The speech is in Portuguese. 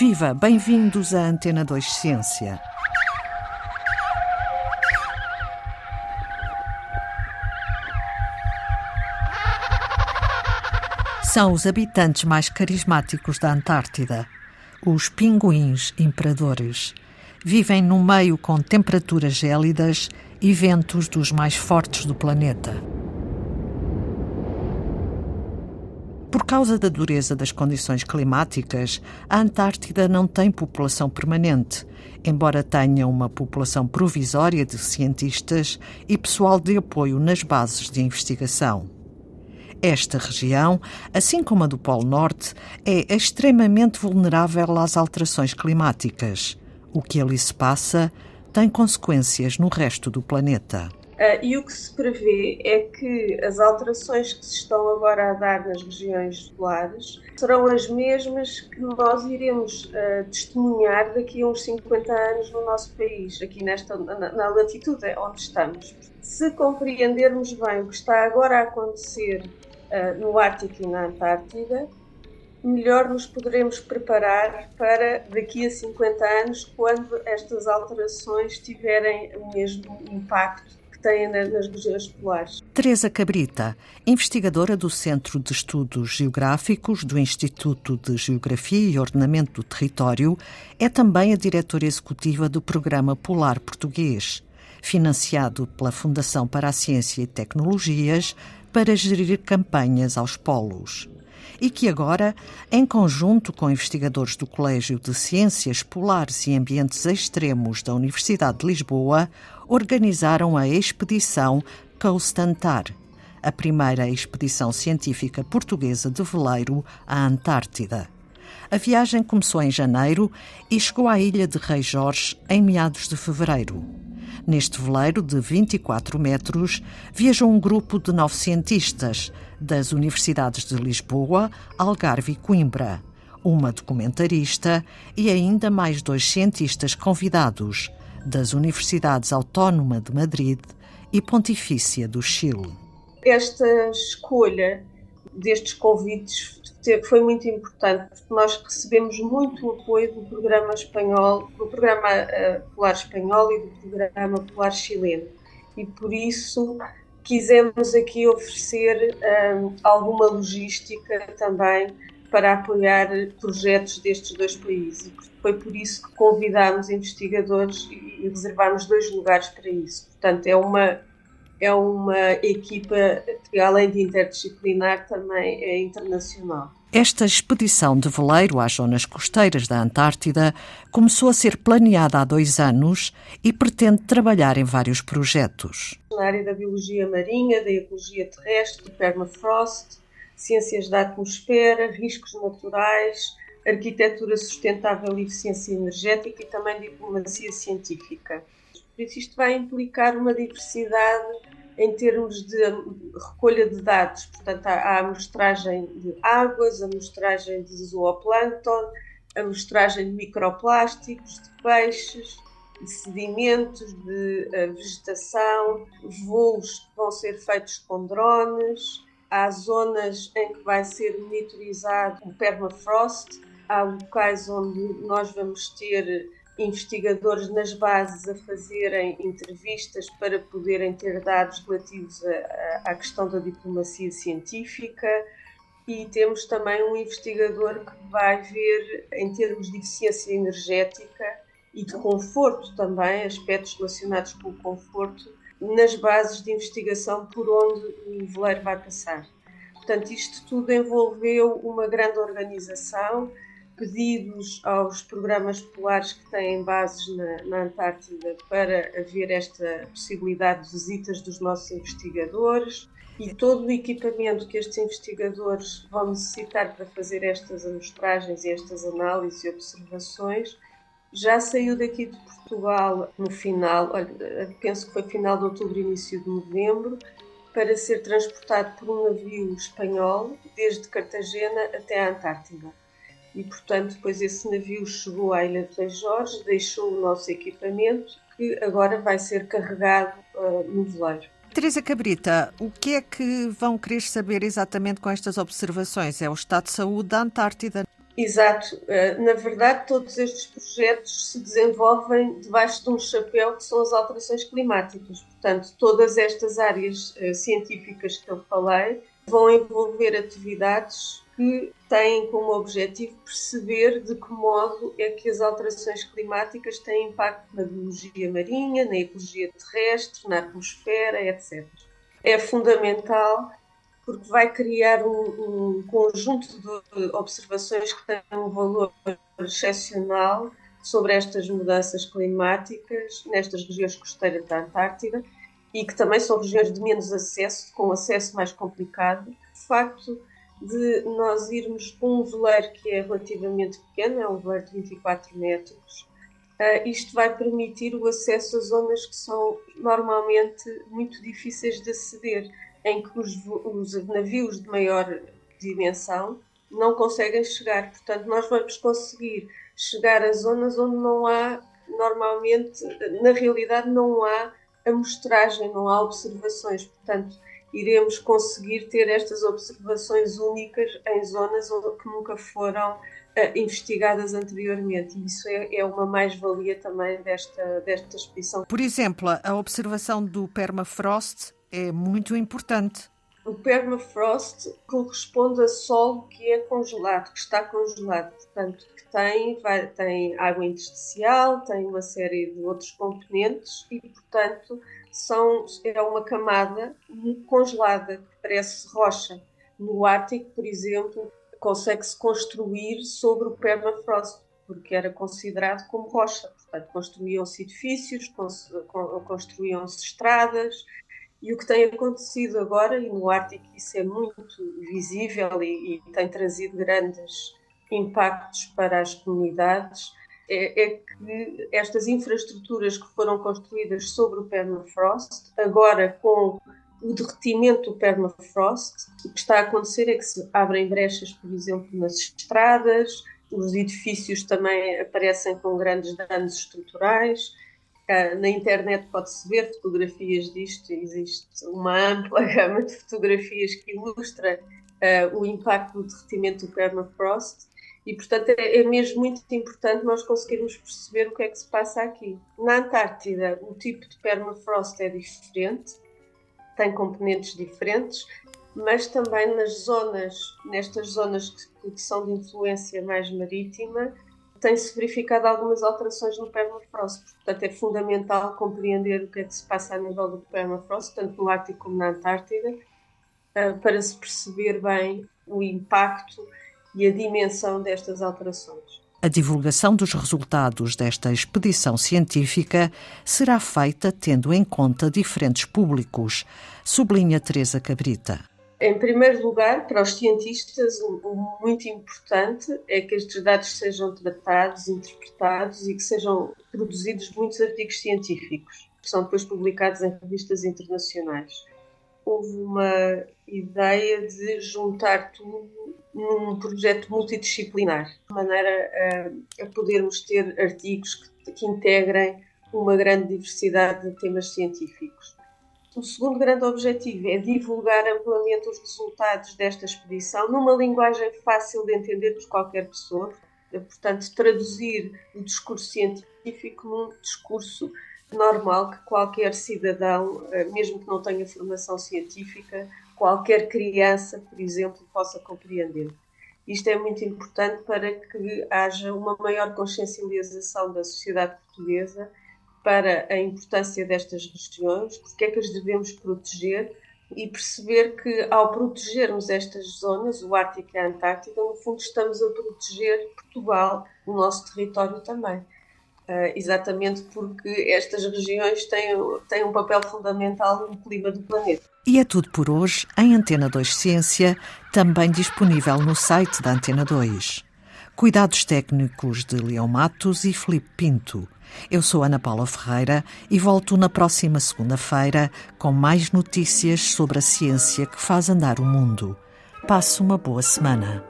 Viva, bem-vindos à Antena 2 Ciência. São os habitantes mais carismáticos da Antártida, os pinguins imperadores. Vivem no meio com temperaturas gélidas e ventos dos mais fortes do planeta. Por causa da dureza das condições climáticas, a Antártida não tem população permanente, embora tenha uma população provisória de cientistas e pessoal de apoio nas bases de investigação. Esta região, assim como a do Polo Norte, é extremamente vulnerável às alterações climáticas. O que ali se passa tem consequências no resto do planeta. Uh, e o que se prevê é que as alterações que se estão agora a dar nas regiões polares serão as mesmas que nós iremos uh, testemunhar daqui a uns 50 anos no nosso país, aqui nesta, na, na latitude onde estamos. Se compreendermos bem o que está agora a acontecer uh, no Ártico e na Antártida, melhor nos poderemos preparar para daqui a 50 anos, quando estas alterações tiverem o mesmo impacto têm nas regiões polares. Teresa Cabrita, investigadora do Centro de Estudos Geográficos do Instituto de Geografia e Ordenamento do Território, é também a diretora executiva do Programa Polar Português, financiado pela Fundação para a Ciência e Tecnologias para gerir campanhas aos polos e que agora, em conjunto com investigadores do Colégio de Ciências Polares e Ambientes Extremos da Universidade de Lisboa, organizaram a expedição Coast Antar, a primeira expedição científica portuguesa de veleiro à Antártida. A viagem começou em janeiro e chegou à ilha de Rei Jorge em meados de fevereiro. Neste veleiro de 24 metros viajou um grupo de nove cientistas das universidades de Lisboa, Algarve e Coimbra, uma documentarista e ainda mais dois cientistas convidados das Universidades Autónoma de Madrid e Pontifícia do Chile. Esta escolha destes convites foi muito importante, porque nós recebemos muito apoio do programa espanhol, do programa uh, polar espanhol e do programa polar chileno. E por isso quisemos aqui oferecer um, alguma logística também para apoiar projetos destes dois países. Foi por isso que convidámos investigadores e reservámos dois lugares para isso. Portanto, é uma, é uma equipa que, além de interdisciplinar, também é internacional. Esta expedição de veleiro às zonas costeiras da Antártida começou a ser planeada há dois anos e pretende trabalhar em vários projetos. Na área da biologia marinha, da ecologia terrestre, do permafrost, ciências da atmosfera, riscos naturais, arquitetura sustentável e eficiência energética e também diplomacia científica. Por isso, isto vai implicar uma diversidade em termos de recolha de dados. Portanto, há a amostragem de águas, a amostragem de zooplâncton, a amostragem de microplásticos, de peixes, de sedimentos, de uh, vegetação, voos que vão ser feitos com drones. Há zonas em que vai ser monitorizado o permafrost, há locais onde nós vamos ter investigadores nas bases a fazerem entrevistas para poderem ter dados relativos à questão da diplomacia científica e temos também um investigador que vai ver, em termos de eficiência energética e de conforto também, aspectos relacionados com o conforto, nas bases de investigação por onde o veleiro vai passar. Portanto, isto tudo envolveu uma grande organização, pedidos aos programas polares que têm bases na, na, Antártida para haver esta possibilidade de visitas dos nossos investigadores e todo o equipamento que estes investigadores vão necessitar para fazer estas amostragens e estas análises e observações já saiu daqui de Portugal no final, penso que foi final de outubro, início de novembro, para ser transportado por um navio espanhol desde Cartagena até a Antártida e, portanto, depois esse navio chegou à Ilha de Rei Jorge, deixou o nosso equipamento, que agora vai ser carregado uh, no veleiro. Teresa Cabrita, o que é que vão querer saber exatamente com estas observações? É o estado de saúde da Antártida? Exato. Eh, na verdade, todos estes projetos se desenvolvem debaixo de um chapéu que são as alterações climáticas. Portanto, todas estas áreas eh, científicas que eu falei vão envolver atividades que têm como objetivo perceber de que modo é que as alterações climáticas têm impacto na biologia marinha, na ecologia terrestre, na atmosfera, etc. É fundamental porque vai criar um, um conjunto de observações que têm um valor excepcional sobre estas mudanças climáticas nestas regiões costeiras da Antártida e que também são regiões de menos acesso, com acesso mais complicado. O facto de nós irmos com um veleiro que é relativamente pequeno, é um veleiro de 24 metros, uh, isto vai permitir o acesso a zonas que são normalmente muito difíceis de aceder, em que os, os navios de maior dimensão não conseguem chegar. Portanto, nós vamos conseguir chegar a zonas onde não há, normalmente, na realidade, não há amostragem, não há observações. Portanto, iremos conseguir ter estas observações únicas em zonas que nunca foram uh, investigadas anteriormente. E isso é, é uma mais-valia também desta, desta expedição. Por exemplo, a observação do permafrost é muito importante. O permafrost corresponde a solo que é congelado, que está congelado, portanto, que tem, vai, tem água intersticial, tem uma série de outros componentes e, portanto, são, é uma camada congelada, que parece rocha. No Ártico, por exemplo, consegue-se construir sobre o permafrost, porque era considerado como rocha. Portanto, construíam-se edifícios, construíam-se estradas, e o que tem acontecido agora, e no Ártico isso é muito visível e, e tem trazido grandes impactos para as comunidades, é, é, que estas infraestruturas que foram construídas sobre o permafrost, agora com o derretimento do permafrost, o que está a acontecer é que se abrem brechas, por exemplo, nas estradas, os edifícios também aparecem com grandes danos estruturais. Na internet pode-se ver fotografias disto, existe uma ampla gama de fotografias que ilustra uh, o impacto do derretimento do permafrost e, portanto, é, é, mesmo muito importante nós conseguirmos perceber o que é que se passa aqui. Na Antártida, o tipo de permafrost é diferente, tem componentes diferentes, mas também nas zonas, nestas zonas que, que são de influência mais marítima, tem-se verificado algumas alterações no permafrost. Portanto, é fundamental compreender o que é que se passa a nível do permafrost, tanto no Ártico como na Antártida, eh, para se perceber bem o impacto e a dimensão destas alterações. A divulgação dos resultados desta expedição científica será feita tendo em conta diferentes públicos, sublinha Teresa Cabrita. Em primeiro lugar, para os cientistas, o muito importante é que estes dados sejam tratados, interpretados e que sejam produzidos muitos artigos científicos, que são depois publicados em revistas internacionais. Houve uma ideia de juntar tudo num projeto multidisciplinar, de maneira a, a podermos ter artigos que, que integrem uma grande diversidade de temas científicos. O segundo grande objetivo é divulgar amplamente os resultados desta expedição numa linguagem fácil de entender por qualquer pessoa, portanto, traduzir o discurso científico num discurso normal que qualquer cidadão, eh, mesmo que não tenha formação científica, qualquer criança, por exemplo, possa compreender. Isto é muito importante para que haja uma maior consciencialização da sociedade portuguesa para a importância destas regiões, porque é que as devemos proteger e perceber que ao protegermos estas zonas, o Ártico e a Antártida, no fundo estamos a proteger Portugal, o nosso território também. Uh, exatamente porque estas regiões têm, têm um papel fundamental no clima do planeta. E é tudo por hoje em Antena 2 Ciência, também disponível no site da Antena 2. Cuidados técnicos de Leão Matos e Felipe Pinto. Eu sou Ana Paula Ferreira e volto na próxima segunda-feira com mais notícias sobre a ciência que faz andar o mundo. Passe uma boa semana.